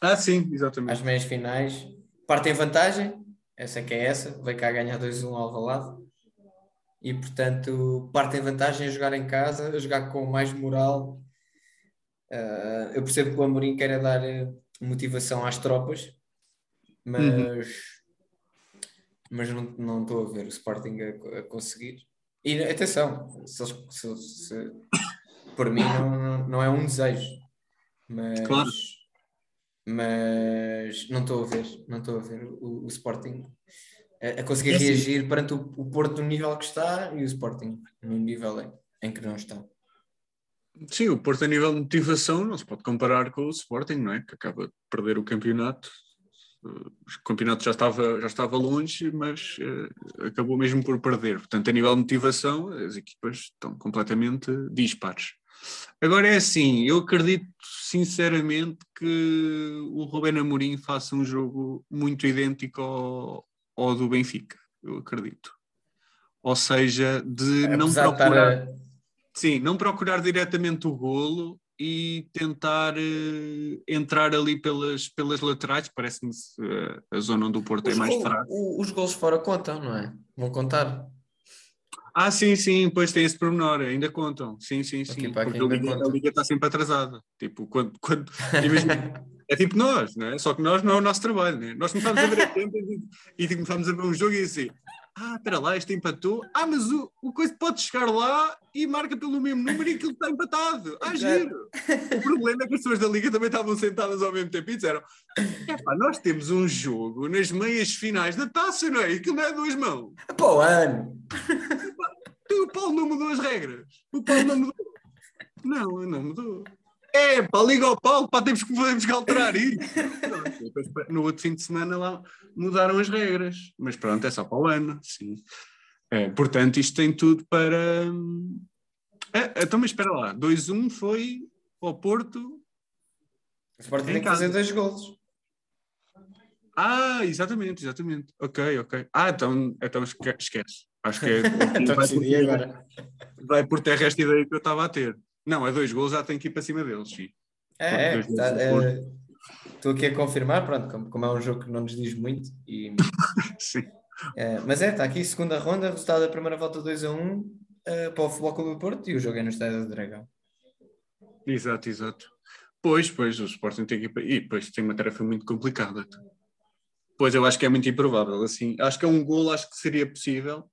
Ah, sim, exatamente. às meias finais. Parte em vantagem, essa que é essa, vai cá ganhar 2-1 ao Alvalade. E portanto, parte em vantagem a jogar em casa, a jogar com mais moral. Ah, eu percebo que o Amorim queira dar eh, motivação às tropas, mas, mas não, não estou a ver o Sporting a, a conseguir. E atenção, se se- se- por mim não, não é um desejo, mas, Claro. mas não estou a ver, não estou a ver o, o Sporting a, a conseguir É assim. reagir perante o, o Porto no nível que está e o Sporting no nível em, em que não está. Sim, o Porto a nível de motivação não se pode comparar com o Sporting, não é? Que acaba de perder o campeonato. O campeonato já estava, já estava longe, mas uh, acabou mesmo por perder. Portanto, a nível de motivação, as equipas estão completamente dispares. Agora é assim, eu acredito sinceramente que o Ruben Amorim faça um jogo muito idêntico ao, ao do Benfica. Eu acredito. Ou seja, de não Apesar de procurar... a- Sim, não procurar diretamente o golo e tentar eh, entrar ali pelas, pelas laterais, parece-me eh, a zona onde o Porto é Os, mais gol- fraco. os gols fora contam, não é? Vão contar. Ah, sim, sim, pois tem esse pormenor, ainda contam. Sim, sim, sim. Porque a Liga, a Liga está sempre atrasada. Tipo, quando. quando imagina, é tipo nós, não é? Só que nós não é o nosso trabalho, né? Nós começámos a ver a tempo e, e tipo, começámos a ver um jogo e assim. Ah, espera lá, este empatou. Ah, mas o, o coisa pode chegar lá e marca pelo mesmo número e aquilo está empatado. Ah, giro. O problema é que as pessoas da Liga também estavam sentadas ao mesmo tempo e disseram: "Epá, nós temos um jogo nas meias finais da taça, não é? Aquilo não é duas mãos. O ano. O Paulo não mudou as regras. O Paulo não mudou. Não, não mudou. É, pá, liga ao Paulo, pá, temos que, temos que alterar isso. No outro fim de semana lá mudaram as regras. Mas pronto, é só para o ano, sim. É, portanto, isto tem tudo para. É, então, mas espera lá, 2-1 foi ao Porto. O Sporting Em tem que casa. fazer dois golos. Ah, exatamente, exatamente. Ok, ok. Ah, então, então esque- esquece. Acho que é, Então vai, por, vai por terra esta ideia que eu estava a ter. Não, é dois gols, já tem que ir para cima deles, sim. É, é, tá, é. Estou aqui a confirmar, pronto, como, como é um jogo que não nos diz muito. E, Sim. é, mas é, está aqui, segunda ronda, resultado da primeira volta 2 a 1 eh, para o Futebol Clube do Porto e o jogo é no Estádio do Dragão. Exato, exato. Pois, pois, o Sporting tem equipa. E depois tem uma tarefa muito complicada. Pois eu acho que é muito improvável. Assim, acho que é um gol, acho que seria possível.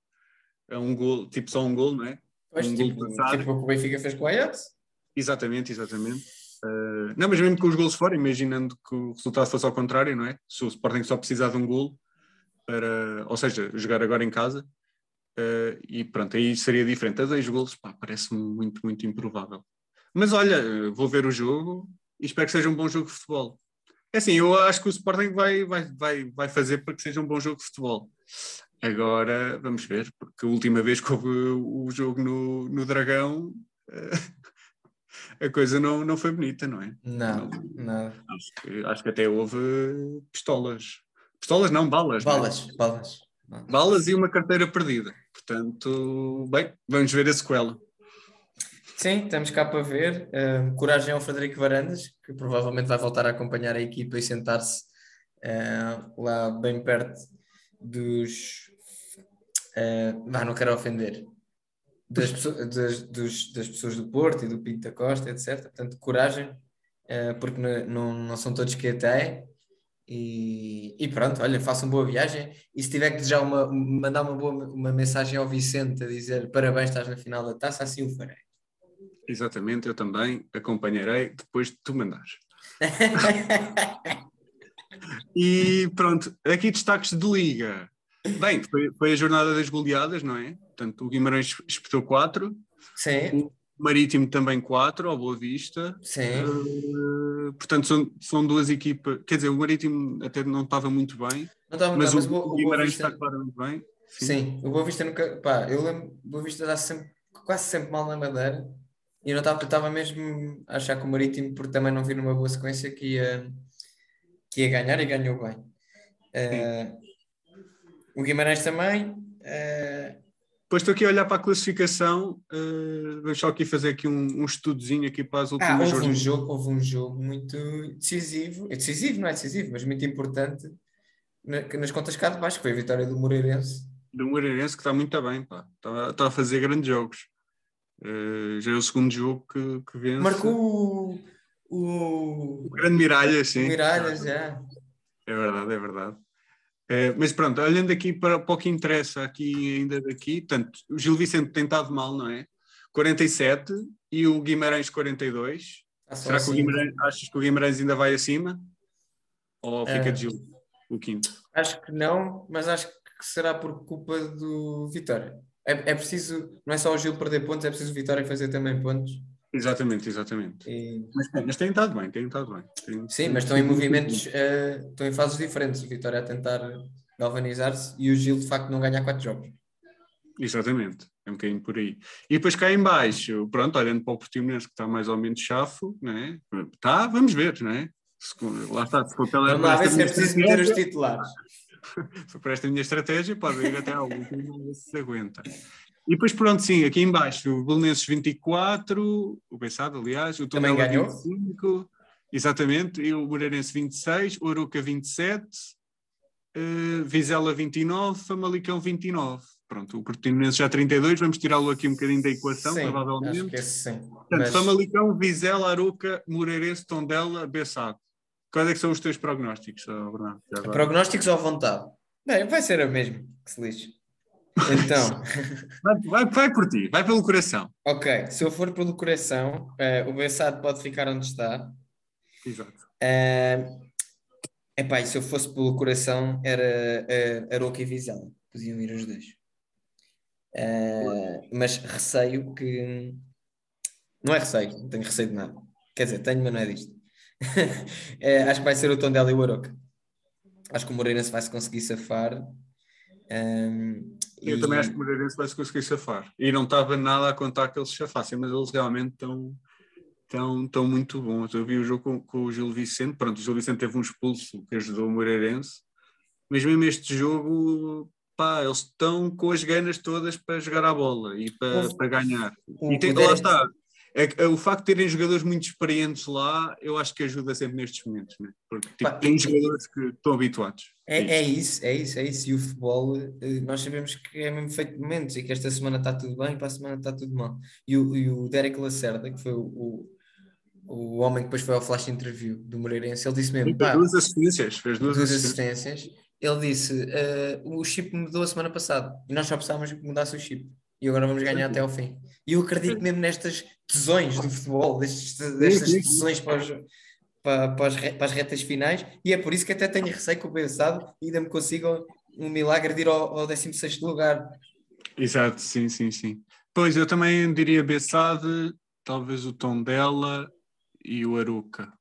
É um gol, tipo só um gol, não é? Pois, tipo, tipo o que o Benfica fez com o Ajax. Exatamente, exatamente. Uh, não, mas mesmo com os gols fora, imaginando que o resultado fosse ao contrário, não é? Se o Sporting só precisar de um gol para, ou seja, jogar agora em casa, uh, e pronto, aí seria diferente. A dois gols, pá, parece-me muito, muito improvável. Mas olha, uh, vou ver o jogo e espero que seja um bom jogo de futebol. É assim, eu acho que o Sporting vai, vai, vai, vai fazer para que seja um bom jogo de futebol. Agora, vamos ver, porque a última vez que houve o jogo no, no Dragão, uh, a coisa não, não foi bonita, não é? Não, não. Acho que, acho que até houve pistolas. Pistolas não, balas. não é? Balas, balas. balas. Balas e uma carteira perdida. Portanto, bem, vamos ver a sequela. Sim, estamos cá para ver. Uh, coragem ao Frederico Varandas, que provavelmente vai voltar a acompanhar a equipa e sentar-se uh, lá bem perto dos. Uh, não quero ofender. Das, das, dos- das pessoas do Porto e do Pinto da Costa, etc. Portanto, coragem, uh, porque não, não, são todos que até. E, e pronto, olha, façam boa viagem. E se tiver que desejar uma, mandar uma boa uma mensagem ao Vicente a dizer parabéns, estás na final da taça, assim o farei. Exatamente, eu também acompanharei depois de tu mandares. E pronto, aqui destaques de liga. Bem, foi, foi a jornada das goleadas, não é? Portanto, o Guimarães espetou 4, Sim, o Marítimo também 4, ao Boa Vista. sim. Uh, portanto, são, são duas equipas. Quer dizer, o Marítimo até não estava muito bem, Não está muito mas, bem, mas o, o o Guimarães Vista. está claramente bem. Sim, o Boa Vista nunca. Pá, eu lembro, o Boa Vista dá sempre, quase sempre mal na Madeira. E eu não estava, estava mesmo a achar que o Marítimo, porque também não vi numa boa sequência, que ia, que ia ganhar e ganhou bem. Eh, o Guimarães também. eh, Depois estou aqui a olhar para a classificação. Uh, vamos só aqui fazer aqui um, um estudozinho aqui para as ah, últimas houve um jornadas. jogo, houve um jogo muito decisivo. É decisivo, não é decisivo, mas muito importante na- nas contas cá de baixo, que foi a vitória do Moreirense. do Moreirense que está muito bem, pá. Está, está a fazer grandes jogos. Uh, já é o segundo jogo que, que vence. Marcou o, o, grande Miralha, o sim. Miralhas, já. É verdade, é verdade. Eh, mas pronto, olhando aqui para, para o que interessa aqui ainda daqui, portanto, o Gil Vicente tem estado mal, não é? 47 e o Guimarães 42. Está só Será que o assim. Guimarães, achas que o Guimarães ainda vai acima? Ou fica de Gil, o quinto? Acho que não, mas acho que será por culpa do Vitória. É, é preciso, não é só o Gil perder pontos, é preciso o Vitória fazer também pontos. Exatamente, exatamente. E- Mas, mas têm estado bem, têm estado bem. Têm- sim, mas estão em movimentos, eh, estão em fases diferentes. O Vitória a tentar galvanizar-se e o Gil de facto não ganha quatro jogos. Exatamente, é um bocadinho por aí. E depois cá em baixo, pronto, olhando para o Portimonense que está mais ou menos chafo, não é? Tá, vamos ver, não é? Se- lá está, se for pela Vamos lá ver se é preciso meter os titulares. se for por esta minha estratégia, pode ir até ao último, se aguenta. E depois, pronto, sim, aqui em baixo, o Belenenses 24, o Bessado, aliás, o Também Tondela ganhou. 25, exatamente, e o Moreirense 26, o Aruca 27, eh, Vizela 29, Famalicão 29. Pronto, o Portimonense já 32, vamos tirá-lo aqui um bocadinho da equação, sim, provavelmente. acho que esse sim. Portanto, Mas- Famalicão, Vizela, Aruca, Moreirense, Tondela, Bessado. Quais é que são os teus prognósticos, Bernardo? Agora. Prognósticos à vontade. Bem, vai ser a mesma, que se lixe. Então, Vai, vai, vai por ti, vai pelo coração. ok, se eu for pelo coração, eh, o Bessado pode ficar onde está. Exato. É epá, e se eu fosse pelo coração, era uh, Aroca e Vizela. Podiam ir os dois. Eh, mas receio que. Não é receio, não tenho receio de nada. Quer dizer, tenho, mas não é disto. Eh, acho que vai ser o Tondela e o Aroca. Acho que o Moreirense vai se conseguir safar. Ehm, Eu e- também acho que o Moreirense vai se conseguir safar. E não estava nada a contar que eles chafassem, mas eles realmente estão, estão, estão muito bons. Eu vi o jogo com, com o Gil Vicente, pronto, o Gil Vicente teve um expulso que ajudou o Moreirense, mas mesmo este jogo, pá, eles estão com as ganas todas para jogar a bola e para, Houve- para ganhar. o- e tem, o lá está. É que, é, o facto de terem jogadores muito experientes lá, eu acho que ajuda sempre nestes momentos, né? porque tipo, Pá, tem e- jogadores que estão habituados. É, a é isso, é isso, é isso. E o futebol, eh, nós sabemos que é mesmo feito de momentos e que esta semana está tudo bem e para a semana está tudo mal. E o, e o Derek Lacerda, que foi o, o, homem que depois foi ao flash interview do Moreirense, ele disse mesmo: Fez duas assistências, fez duas, duas assistências. assistências. Ele disse: "Eh, o chip mudou a semana passada e nós só precisávamos que mudasse o chip. E agora vamos ganhar até ao fim. E eu acredito mesmo nestas tesões do futebol, destes, destas tesões para, os- para, para as, re- para as retas finais, e é por isso que até tenho receio que o Benzado ainda me consiga um milagre de ir ao, ao 16 lugar. Exato, sim, sim, sim. Pois, eu também diria Bessade, talvez o Tondela e o Aruca.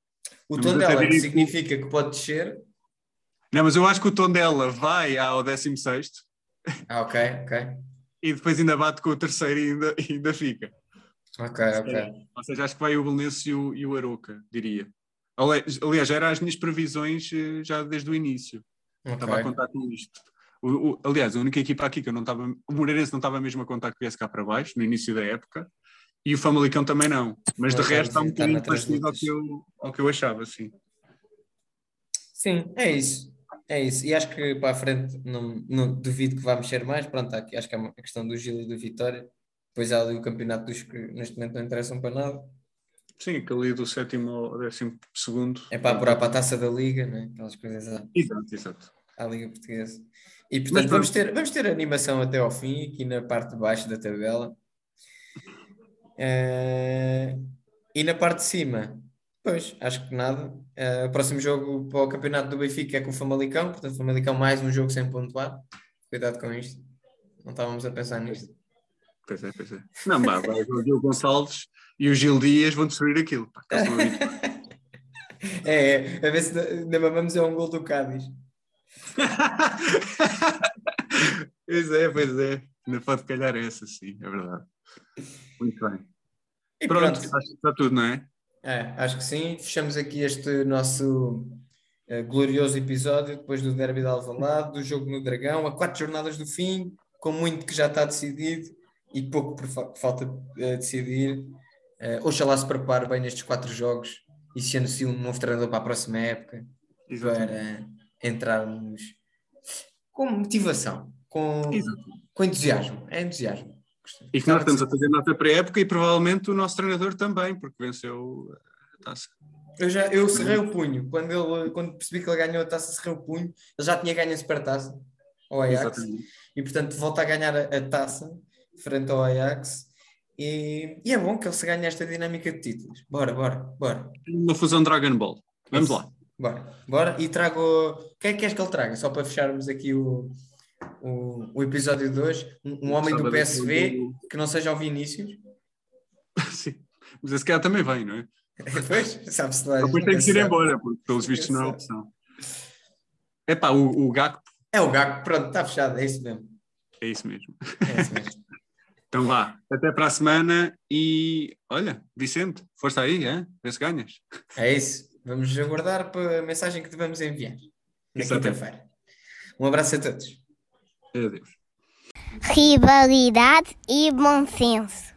O Mas tom até dela diria significa que pode descer. Não, mas eu acho que o Tondela vai ao 16 Ah, ok, ok. E depois ainda bate com o terceiro e ainda, e ainda fica. Ok, ok. Ou seja, acho que vai o Belenense e o, e o Aruca, diria. Ali- Aliás, eram as minhas previsões eh, já desde o início. Estava a contar com isto. O- o- aliás, a única equipa aqui que eu não estava. O Moreirense não estava mesmo a contar que viesse cá para baixo, no início da época, e o Famalicão também não. Mas de resto está um está na bocadinho parecido ao que, eu, ao que eu achava, sim. Sim, é isso. É isso. E acho que para a frente não, não duvido que vá mexer mais. Pronto, aqui, acho que é uma questão do Gil e do Vitória. Depois há ali o campeonato dos que neste momento não interessam para nada. Sim, aquele do sétimo ao décimo segundo. É para apurar para a taça da Liga, né? aquelas coisas à, Exato, exato. à Liga Portuguesa. E portanto vamos ter, vamos ter animação até ao fim, aqui na parte de baixo da tabela. Eh, e na parte de cima, pois, acho que nada. Eh, o próximo jogo para o campeonato do Benfica é com o Famalicão, portanto, o Famalicão mais um jogo sem pontuar. Cuidado com isto. Não estávamos a pensar nisto. Pois é, pois é. Não, vai o Gil Gonçalves e o Gil Dias vão destruir aquilo. Pá. É, é, a ver se ainda mamamos é um gol do Cádiz. pois é, pois é. Ainda pode calhar essa, sim, é verdade. Muito bem. E Pronto, pronto. acho que está tudo, não é? É, acho que sim. Fechamos aqui este nosso eh, glorioso episódio depois do Derby de Alvalade, do jogo no Dragão, a quatro jornadas do fim, com muito que já está decidido e pouco por fa- que falta eh, decidir. Eh, oxalá se prepare bem nestes quatro jogos e se anuncie um novo treinador para a próxima época Exatamente. para entrarmos com motivação, com, com entusiasmo. É entusiasmo. E que nós estamos a fazer nossa pré-época e provavelmente o nosso treinador também, porque venceu a taça. Eu, já, eu cerrei o punho. Quando, ele, quando percebi que ele ganhou a taça, cerrei o punho. Ele já tinha ganho a supertaça ao Ajax. Exatamente. E, portanto, volta a ganhar a, a taça frente ao Ajax. E, e é bom que ele se ganhe esta dinâmica de títulos. Bora, bora, bora. Uma fusão Dragon Ball. Vamos Isso. lá. Bora, bora. E trago. O que é que queres que ele traga? Só para fecharmos aqui o, o, o episódio de hoje. Um, um homem do PSV daquele que não seja o Vinícius. Sim. Mas esse cara também vem, não é? Depois, sabe-se lá. Depois tem que ir embora, porque pelos vistos não é opção. Epá, o, o Gakpo É o Gago, pronto, está fechado. É isso mesmo. é isso mesmo. É isso mesmo. Então vá, até para a semana e olha, Vicente, força aí, hein? vê se ganhas. É isso. Vamos aguardar para a mensagem que devemos enviar na quinta-feira. Um abraço a todos. Adeus. Rivalidade e bom senso.